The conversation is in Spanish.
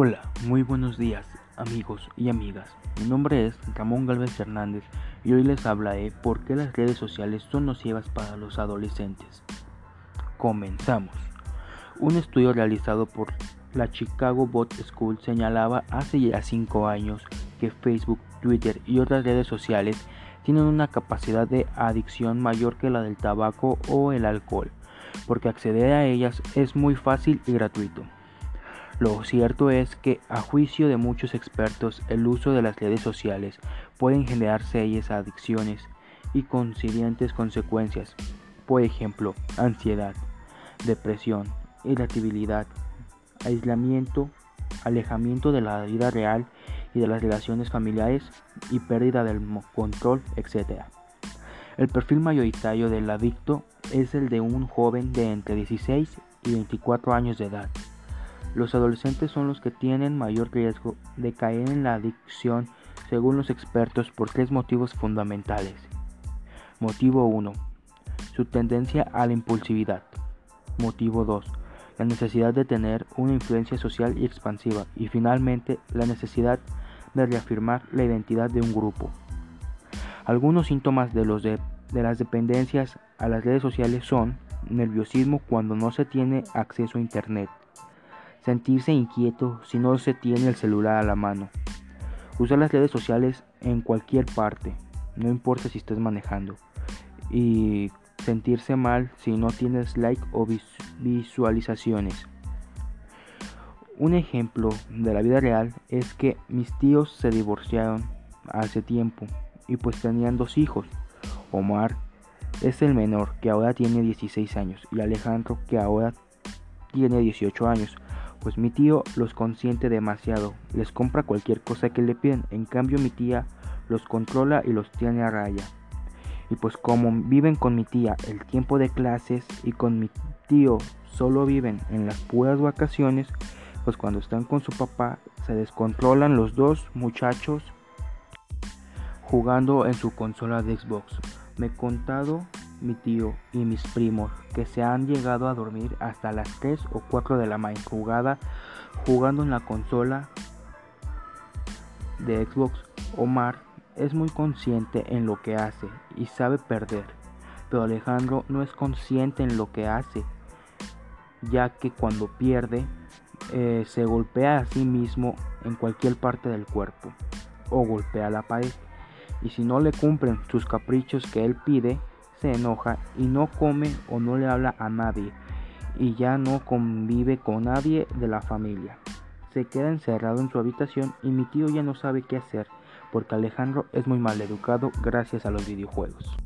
Hola, muy buenos días amigos y amigas. Mi nombre es Ramón Galvez Hernández y hoy les hablaré por qué las redes sociales son nocivas para los adolescentes. Comenzamos. Un estudio realizado por la Chicago Bot School señalaba hace ya 5 años que Facebook, Twitter y otras redes sociales tienen una capacidad de adicción mayor que la del tabaco o el alcohol, porque acceder a ellas es muy fácil y gratuito. Lo cierto es que, a juicio de muchos expertos, el uso de las redes sociales pueden generar serias adicciones y consiguientes consecuencias, por ejemplo, ansiedad, depresión, irritabilidad, aislamiento, alejamiento de la vida real y de las relaciones familiares y pérdida del control, etc. El perfil mayoritario del adicto es el de un joven de entre 16 y 24 años de edad. Los adolescentes son los que tienen mayor riesgo de caer en la adicción según los expertos por tres motivos fundamentales. Motivo 1. Su tendencia a la impulsividad. Motivo 2. La necesidad de tener una influencia social y expansiva. Y finalmente, la necesidad de reafirmar la identidad de un grupo. Algunos síntomas de, de las dependencias a las redes sociales son nerviosismo cuando no se tiene acceso a Internet, sentirse inquieto si no se tiene el celular a la mano, usar las redes sociales en cualquier parte, no importa si estés manejando, y sentirse mal si no tienes like o visualizaciones. Un ejemplo de la vida real es que mis tíos se divorciaron hace tiempo y pues tenían dos hijos. Omar es el menor que ahora tiene 16 años y Alejandro que ahora tiene 18 años pues mi tío los consiente demasiado, les compra cualquier cosa que le piden, en cambio mi tía los controla y los tiene a raya. Y pues como viven con mi tía el tiempo de clases y con mi tío solo viven en las puras vacaciones, pues cuando están con su papá se descontrolan los dos muchachos jugando en su consola de Xbox. Me he contado mi tío y mis primos que se han llegado a dormir hasta las 3 o 4 de la madrugada jugando en la consola de Xbox. Omar es muy consciente en lo que hace y sabe perder, pero Alejandro no es consciente en lo que hace, ya que cuando pierde eh, se golpea a sí mismo en cualquier parte del cuerpo o golpea la pared. Y si no le cumplen sus caprichos que él pide, se enoja y no come o no le habla a nadie y ya no convive con nadie de la familia. Se queda encerrado en su habitación y mi tío ya no sabe qué hacer porque Alejandro es muy mal educado gracias a los videojuegos.